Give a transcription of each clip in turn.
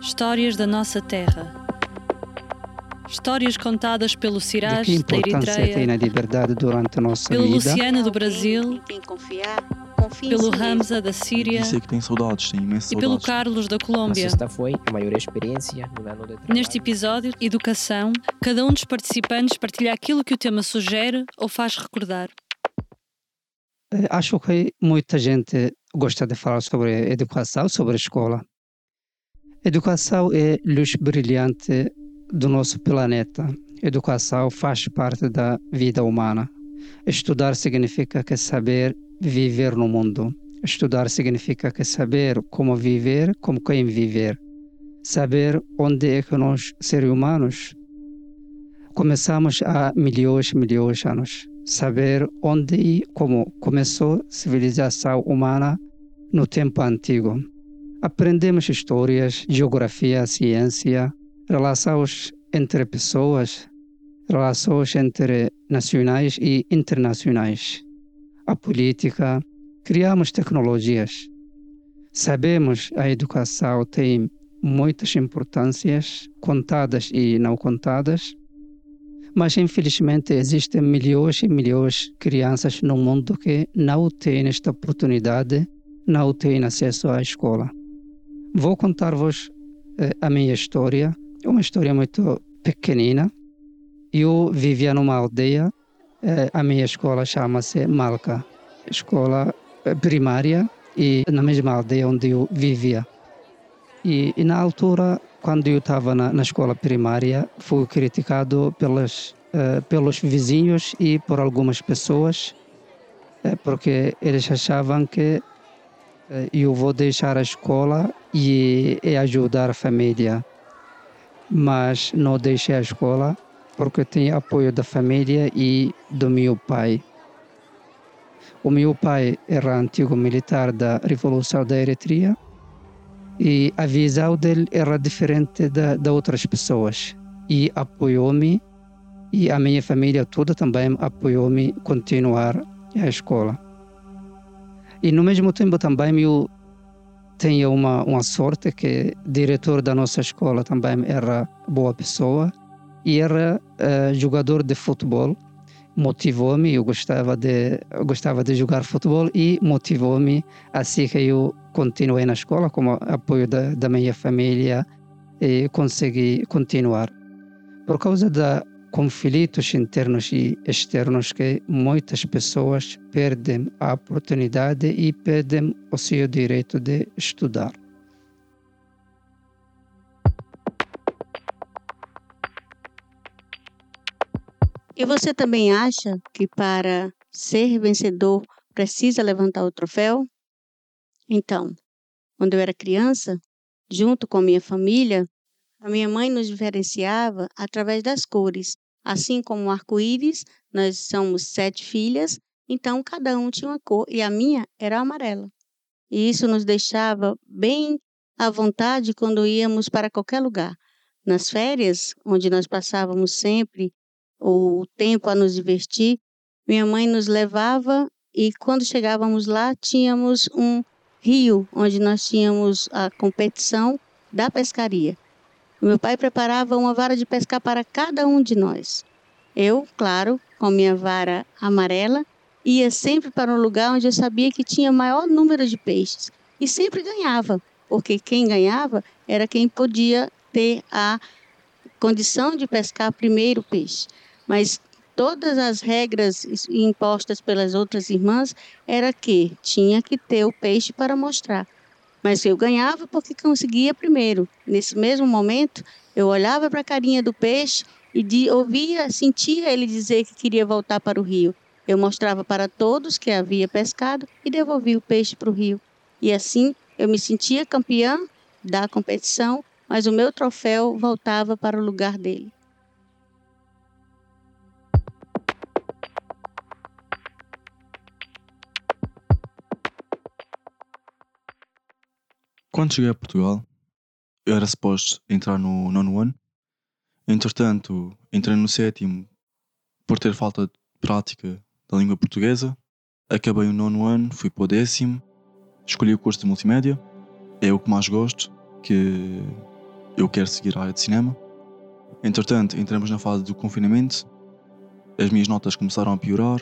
Histórias da nossa terra. Histórias contadas pelo De Siraj da Eritreia, a liberdade durante a nossa pelo vida? Luciano do Brasil, confiar, pelo. Hamza da Síria Disse que tem saudades, e pelo. Carlos da Colômbia. foi a maior experiência no ano de trabalho. Neste episódio, Educação, cada um dos participantes partilha aquilo que o tema sugere ou faz recordar. Eh, Acho que muita gente gosta de falar sobre educação, sobre escola. Educação é luz brilhante do nosso planeta. Educação faz parte da vida humana. Estudar significa que saber viver no mundo. Estudar significa que saber como viver, como quem viver. Saber onde é que nós, seres humanos, começamos há milhões e milhões de anos. Saber onde e como começou a civilização humana no tempo antigo. Aprendemos histórias, geografia, ciência, relações entre pessoas, relações entre nacionais e internacionais, a política, criamos tecnologias. Sabemos a educação tem muitas importâncias, contadas e não contadas, mas infelizmente existem milhões e milhões de crianças no mundo que não têm esta oportunidade, não têm acesso à escola. Vou contar-vos eh, a minha história, uma história muito pequenina. Eu vivia numa aldeia, eh, a minha escola chama-se Malca, escola eh, primária, e na mesma aldeia onde eu vivia. E, e na altura, quando eu estava na, na escola primária, fui criticado pelas, pelos vizinhos e por algumas pessoas, porque eles achavam que eu vou deixar a escola e, e ajudar a família. Mas não deixei a escola porque tenho apoio da família e do meu pai. O meu pai era antigo militar da Revolução da Eritreia e a visão dele era diferente da, da outras pessoas e apoiou-me e a minha família toda também apoiou-me continuar a escola. E no mesmo tempo também eu tinha uma, uma sorte que o diretor da nossa escola também era boa pessoa e era eh, jogador de futebol. Motivou-me, eu gostava de, gostava de jogar futebol e motivou-me assim que eu continuei na escola com o apoio da, da minha família e consegui continuar. Por causa da conflitos internos e externos que muitas pessoas perdem a oportunidade e perdem o seu direito de estudar. E você também acha que para ser vencedor precisa levantar o troféu? Então, quando eu era criança, junto com minha família, a minha mãe nos diferenciava através das cores. Assim como o arco-íris, nós somos sete filhas, então cada um tinha uma cor e a minha era amarela. E isso nos deixava bem à vontade quando íamos para qualquer lugar. Nas férias, onde nós passávamos sempre o tempo a nos divertir, minha mãe nos levava e quando chegávamos lá tínhamos um rio onde nós tínhamos a competição da pescaria. Meu pai preparava uma vara de pescar para cada um de nós. Eu, claro, com minha vara amarela, ia sempre para um lugar onde eu sabia que tinha maior número de peixes e sempre ganhava, porque quem ganhava era quem podia ter a condição de pescar primeiro peixe. Mas todas as regras impostas pelas outras irmãs era que tinha que ter o peixe para mostrar. Mas eu ganhava porque conseguia primeiro. Nesse mesmo momento, eu olhava para a carinha do peixe e de, ouvia, sentia ele dizer que queria voltar para o rio. Eu mostrava para todos que havia pescado e devolvia o peixe para o rio. E assim eu me sentia campeã da competição, mas o meu troféu voltava para o lugar dele. Quando cheguei a Portugal, eu era suposto entrar no nono ano. Entretanto, entrei no sétimo por ter falta de prática da língua portuguesa. Acabei o nono ano, fui para o décimo, escolhi o curso de multimédia. É o que mais gosto, que eu quero seguir a área de cinema. Entretanto, entramos na fase do confinamento, as minhas notas começaram a piorar,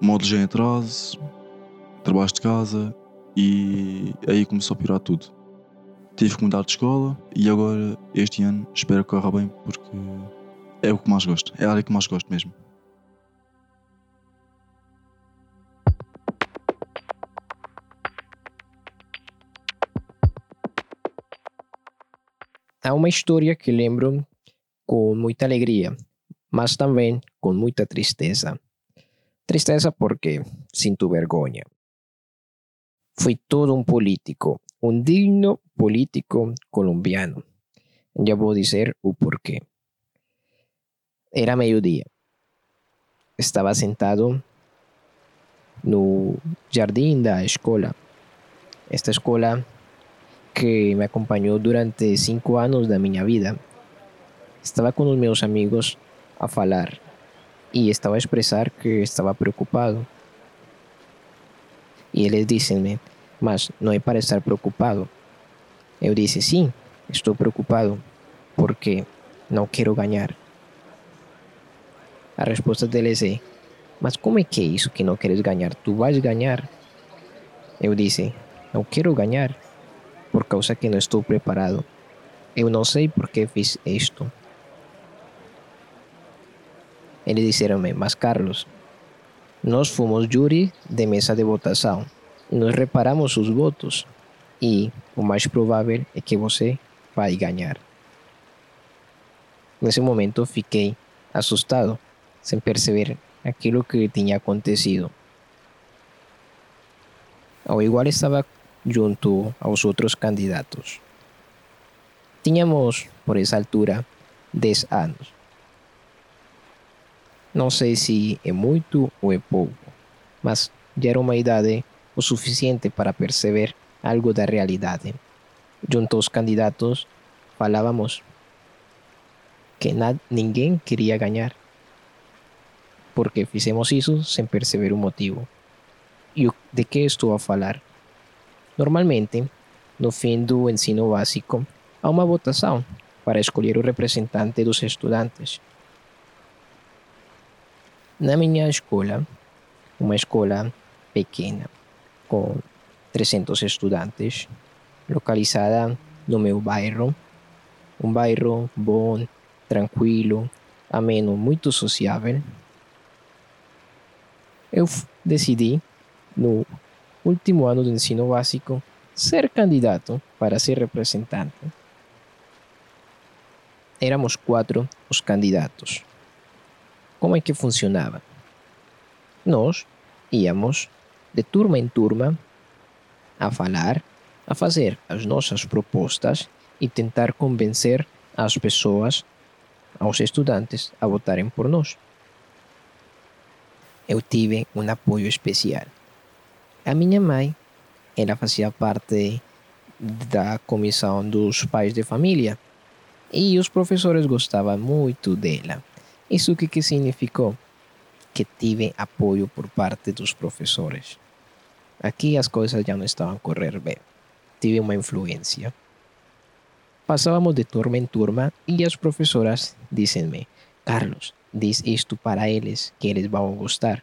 módulos em atraso, trabalhos de casa e aí começou a piorar tudo. Tive que mudar de escola e agora, este ano, espero que corra bem porque é o que mais gosto, é a área que mais gosto mesmo. Há uma história que lembro com muita alegria, mas também com muita tristeza. Tristeza porque sinto vergonha. Fui todo um político, um digno político colombiano. Já vou dizer o porquê. Era meio-dia. Estava sentado no jardim da escola. Esta escola que me acompanhou durante cinco anos da minha vida. Estava com os meus amigos a falar e estava a expressar que estava preocupado. E eles dizem-me, mas não é para estar preocupado. Eu disse, sim, estou preocupado porque não quero ganhar. A resposta deles é, mas como é que é isso que não queres ganhar? Tu vais ganhar. Eu disse, não quero ganhar por causa que não estou preparado. Eu não sei por que fiz isto. Eles disseram-me, mas Carlos, nós fomos júri de mesa de votação e nós reparamos os votos e o mais provável é que você vai ganhar. Nesse momento fiquei assustado, sem perceber aquilo que tinha acontecido. Ao igual estava junto aos outros candidatos. Tínhamos, por essa altura, 10 anos. Não sei se é muito ou é pouco, mas já era uma idade o suficiente para perceber algo da realidade. Junto aos candidatos, falávamos que ninguém queria ganhar, porque fizemos isso sem perceber o motivo. E de que estou a falar? Normalmente, no fim do ensino básico, há uma votação para escolher o representante dos estudantes. Na minha escola, uma escola pequena, com 300 estudantes, localizada no meu bairro, um bairro bom, tranquilo, ameno, muito sociável, eu decidi, no último ano do ensino básico, ser candidato para ser representante. Éramos quatro os candidatos. Como é que funcionava? Nós íamos de turma em turma a falar, a fazer as nossas propostas e tentar convencer as pessoas, aos estudantes, a votarem por nós. Eu tive um apoio especial. A minha mãe, ela fazia parte da comissão dos pais de família e os professores gostavam muito dela. Isso que, significou? Que tive apoio por parte dos professores. Aqui as coisas já não estavam a correr bem. Tive uma influência. Passávamos de turma em turma e as professoras dizem-me: Carlos, diz isto para eles que eles vão gostar.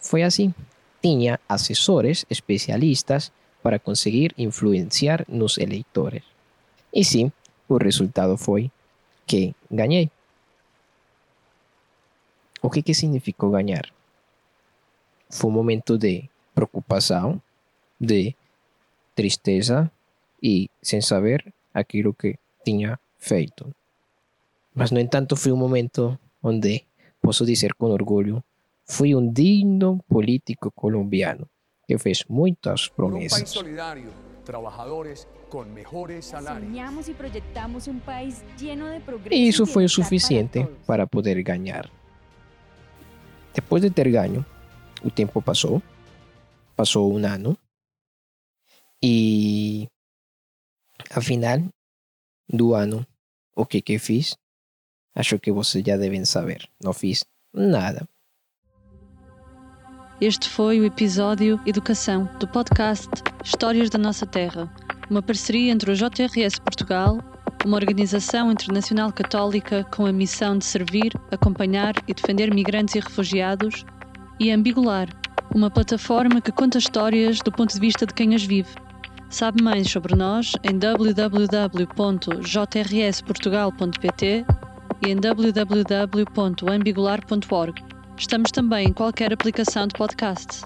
Foi assim tinha assessores especialistas para conseguir influenciar nos eleitores. E sim, o resultado foi que ganhei. O que, que significou ganhar? Foi um momento de preocupação, de tristeza e sem saber aquilo que tinha feito. Mas, no entanto, foi um momento onde posso dizer com orgulho Fui um digno político colombiano que fez muitas promessas. Um país solidário, trabalhadores com melhores salários. e projetamos um país lleno de progresso. E isso foi o suficiente para, para poder ganhar. Depois de ter ganho, o tempo passou, passou um ano, e afinal do ano, o que que fiz? Acho que vocês já devem saber. Não fiz nada. Este foi o episódio Educação do podcast Histórias da Nossa Terra. uma parceria entre o JRS Portugal, uma organização internacional católica com a missão de servir, acompanhar e defender migrantes e refugiados, e Ambigular, uma plataforma que conta histórias do ponto de vista de quem as vive. Sabe mais sobre nós em www.jrsportugal.pt e em www.ambigular.org. Estamos também em qualquer aplicação de podcast.